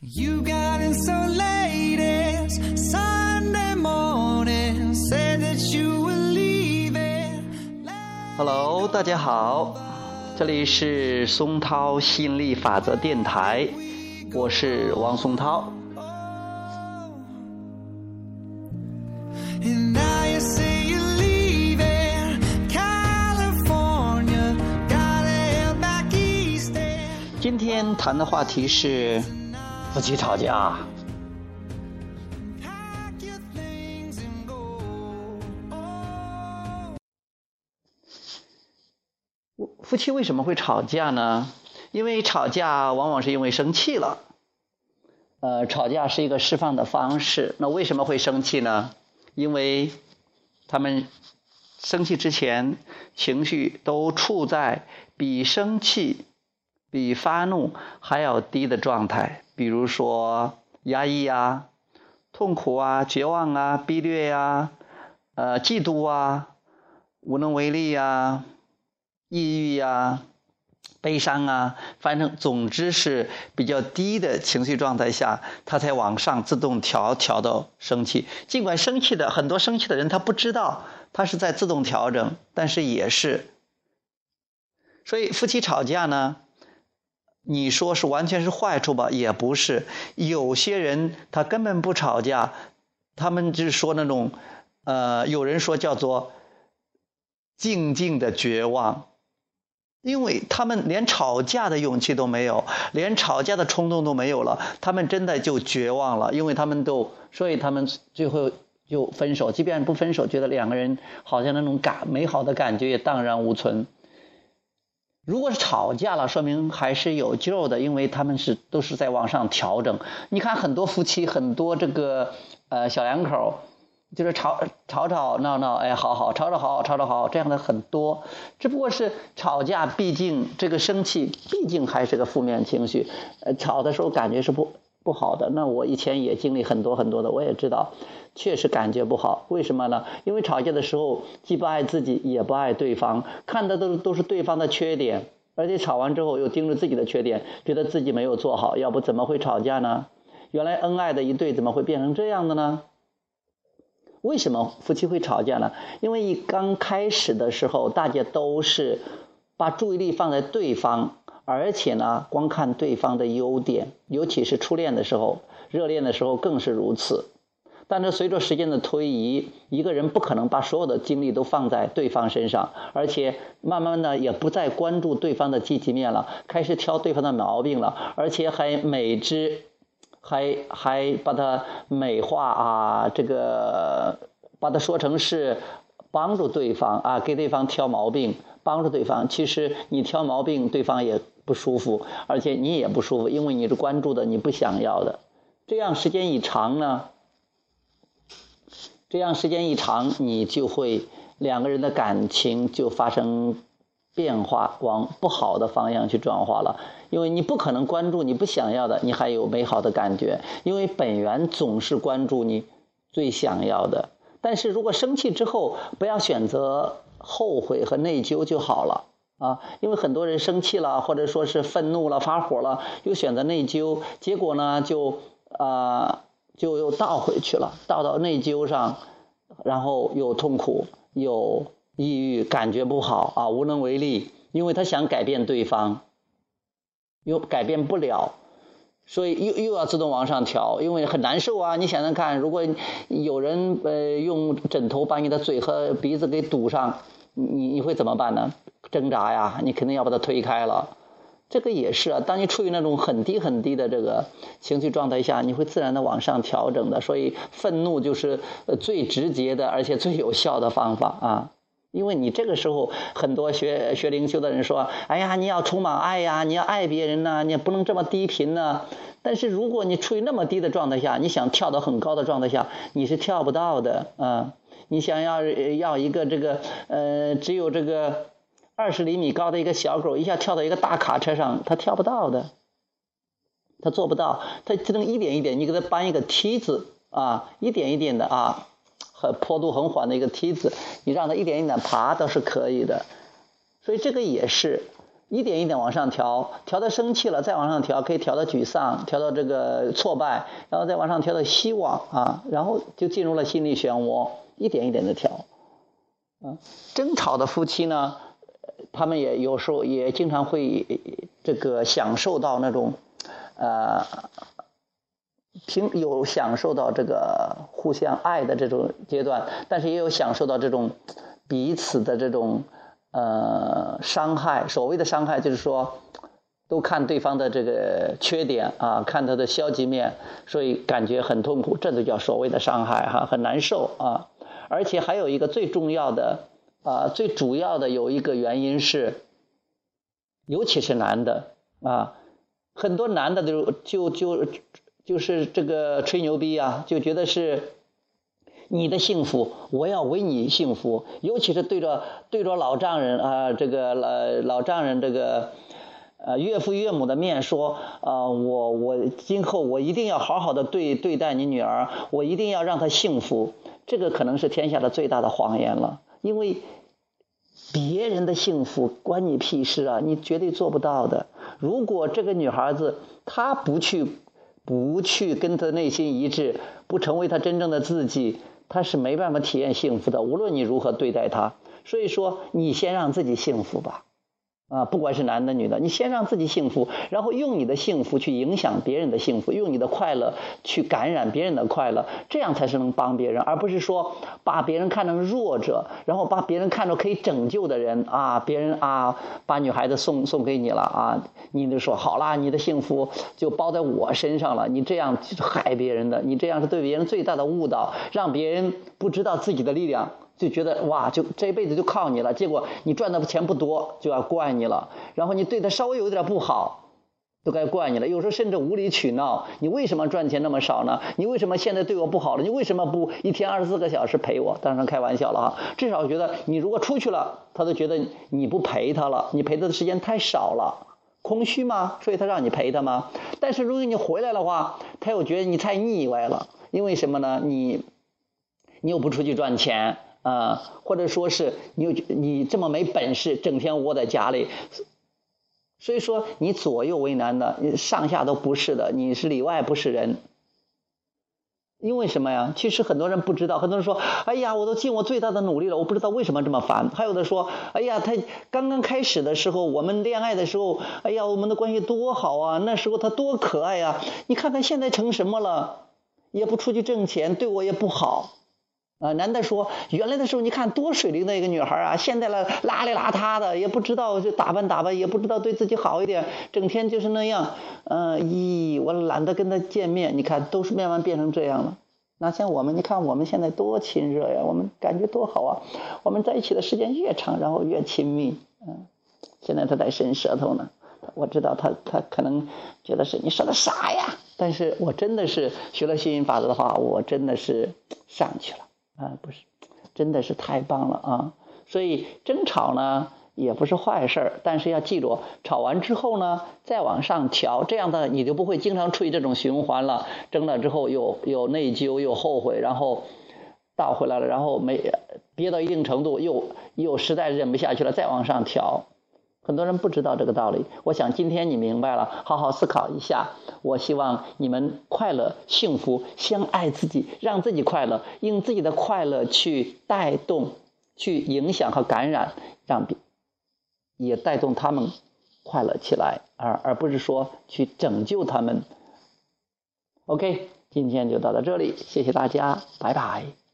You got in so late as Sunday morning, said that you were leaving. Hello，大家好，这里是松涛吸引力法则电台，我是王松涛。And now you say you're leaving California, gotta head back east. and 今天谈的话题是夫妻吵架。夫妻为什么会吵架呢？因为吵架往往是因为生气了。呃，吵架是一个释放的方式。那为什么会生气呢？因为他们生气之前，情绪都处在比生气、比发怒还要低的状态，比如说压抑啊、痛苦啊、绝望啊、逼掠呀、呃、嫉妒啊、无能为力呀、抑郁呀、悲伤啊，反正总之是比较低的情绪状态下，他才往上自动调调到生气。尽管生气的很多生气的人他不知道他是在自动调整，但是也是。所以夫妻吵架呢，你说是完全是坏处吧，也不是。有些人他根本不吵架，他们就是说那种，呃，有人说叫做静静的绝望。因为他们连吵架的勇气都没有，连吵架的冲动都没有了，他们真的就绝望了。因为他们都，所以他们最后就分手。即便不分手，觉得两个人好像那种感美好的感觉也荡然无存。如果是吵架了，说明还是有救的，因为他们是都是在往上调整。你看很多夫妻，很多这个呃小两口，就是吵吵吵闹闹，哎，好好吵吵好，吵吵好，这样的很多。只不过是吵架，毕竟这个生气，毕竟还是个负面情绪。呃，吵的时候感觉是不不好的。那我以前也经历很多很多的，我也知道，确实感觉不好。为什么呢？因为吵架的时候既不爱自己，也不爱对方，看的都都是对方的缺点，而且吵完之后又盯着自己的缺点，觉得自己没有做好，要不怎么会吵架呢？原来恩爱的一对怎么会变成这样的呢？为什么夫妻会吵架呢？因为一刚开始的时候，大家都是把注意力放在对方，而且呢，光看对方的优点，尤其是初恋的时候，热恋的时候更是如此。但是随着时间的推移，一个人不可能把所有的精力都放在对方身上，而且慢慢的也不再关注对方的积极面了，开始挑对方的毛病了，而且还美之。还还把它美化啊，这个把它说成是帮助对方啊，给对方挑毛病，帮助对方。其实你挑毛病，对方也不舒服，而且你也不舒服，因为你是关注的，你不想要的。这样时间一长呢，这样时间一长，你就会两个人的感情就发生变化，往不好的方向去转化了。因为你不可能关注你不想要的，你还有美好的感觉。因为本源总是关注你最想要的。但是如果生气之后，不要选择后悔和内疚就好了啊。因为很多人生气了，或者说是愤怒了、发火了，又选择内疚，结果呢就啊、就又倒回去了，倒到内疚上，然后又痛苦又抑郁，感觉不好啊，无能为力，因为他想改变对方。又改变不了，所以又又要自动往上调，因为很难受啊！你想想看，如果有人呃用枕头把你的嘴和鼻子给堵上，你你会怎么办呢？挣扎呀，你肯定要把它推开了。这个也是啊，当你处于那种很低很低的这个情绪状态下，你会自然的往上调整的。所以愤怒就是呃最直接的，而且最有效的方法啊。因为你这个时候，很多学学灵修的人说：“哎呀，你要充满爱呀，你要爱别人呐，你不能这么低频呢。”但是如果你处于那么低的状态下，你想跳到很高的状态下，你是跳不到的啊！你想要要一个这个呃，只有这个二十厘米高的一个小狗，一下跳到一个大卡车上，它跳不到的，它做不到，它只能一点一点，你给它搬一个梯子啊，一点一点的啊。很坡度很缓的一个梯子，你让它一点一点爬倒是可以的，所以这个也是，一点一点往上调，调到生气了再往上调，可以调到沮丧，调到这个挫败，然后再往上调到希望啊，然后就进入了心理漩涡，一点一点的调。啊，争吵的夫妻呢，他们也有时候也经常会这个享受到那种，呃，平有享受到这个互相爱的这种阶段，但是也有享受到这种彼此的这种。呃，伤害所谓的伤害，就是说，都看对方的这个缺点啊，看他的消极面，所以感觉很痛苦，这就叫所谓的伤害哈，很难受啊。而且还有一个最重要的啊，最主要的有一个原因是，尤其是男的啊，很多男的就就就就是这个吹牛逼啊，就觉得是。你的幸福，我要为你幸福。尤其是对着对着老丈人啊，这个老老丈人这个呃岳父岳母的面说啊，我我今后我一定要好好的对对待你女儿，我一定要让她幸福。这个可能是天下的最大的谎言了，因为别人的幸福关你屁事啊，你绝对做不到的。如果这个女孩子她不去不去跟他内心一致，不成为他真正的自己。他是没办法体验幸福的，无论你如何对待他。所以说，你先让自己幸福吧。啊，不管是男的女的，你先让自己幸福，然后用你的幸福去影响别人的幸福，用你的快乐去感染别人的快乐，这样才是能帮别人，而不是说把别人看成弱者，然后把别人看成可以拯救的人啊，别人啊把女孩子送送给你了啊，你就说好啦，你的幸福就包在我身上了，你这样害别人的，你这样是对别人最大的误导，让别人不知道自己的力量。就觉得哇，就这一辈子就靠你了。结果你赚的钱不多，就要怪你了。然后你对他稍微有点不好，都该怪你了。有时候甚至无理取闹，你为什么赚钱那么少呢？你为什么现在对我不好了？你为什么不一天二十四个小时陪我？当然开玩笑了哈。至少觉得你如果出去了，他都觉得你不陪他了，你陪他的时间太少了，空虚吗？所以他让你陪他吗？但是如果你回来的话，他又觉得你太腻歪了。因为什么呢？你你又不出去赚钱。啊，或者说是你你这么没本事，整天窝在家里，所以说你左右为难的，你上下都不是的，你是里外不是人。因为什么呀？其实很多人不知道，很多人说：“哎呀，我都尽我最大的努力了，我不知道为什么这么烦。”还有的说：“哎呀，他刚刚开始的时候，我们恋爱的时候，哎呀，我们的关系多好啊，那时候他多可爱呀！你看看现在成什么了，也不出去挣钱，对我也不好。”啊，男的说，原来的时候你看多水灵的一个女孩啊，现在了邋里邋遢的，也不知道就打扮打扮，也不知道对自己好一点，整天就是那样。嗯，咦，我懒得跟他见面，你看都是慢慢变成这样了。那像我们，你看我们现在多亲热呀，我们感觉多好啊，我们在一起的时间越长，然后越亲密。嗯，现在他在伸舌头呢，我知道他他可能觉得是你说的啥呀，但是我真的是学了吸引法则的话，我真的是上去了。啊，不是，真的是太棒了啊！所以争吵呢也不是坏事儿，但是要记住，吵完之后呢再往上调，这样的你就不会经常处于这种循环了。争了之后又又内疚又后悔，然后倒回来了，然后没憋到一定程度，又又实在忍不下去了，再往上调。很多人不知道这个道理，我想今天你明白了，好好思考一下。我希望你们快乐、幸福、相爱自己，让自己快乐，用自己的快乐去带动、去影响和感染，让别也带动他们快乐起来，而而不是说去拯救他们。OK，今天就到到这里，谢谢大家，拜拜。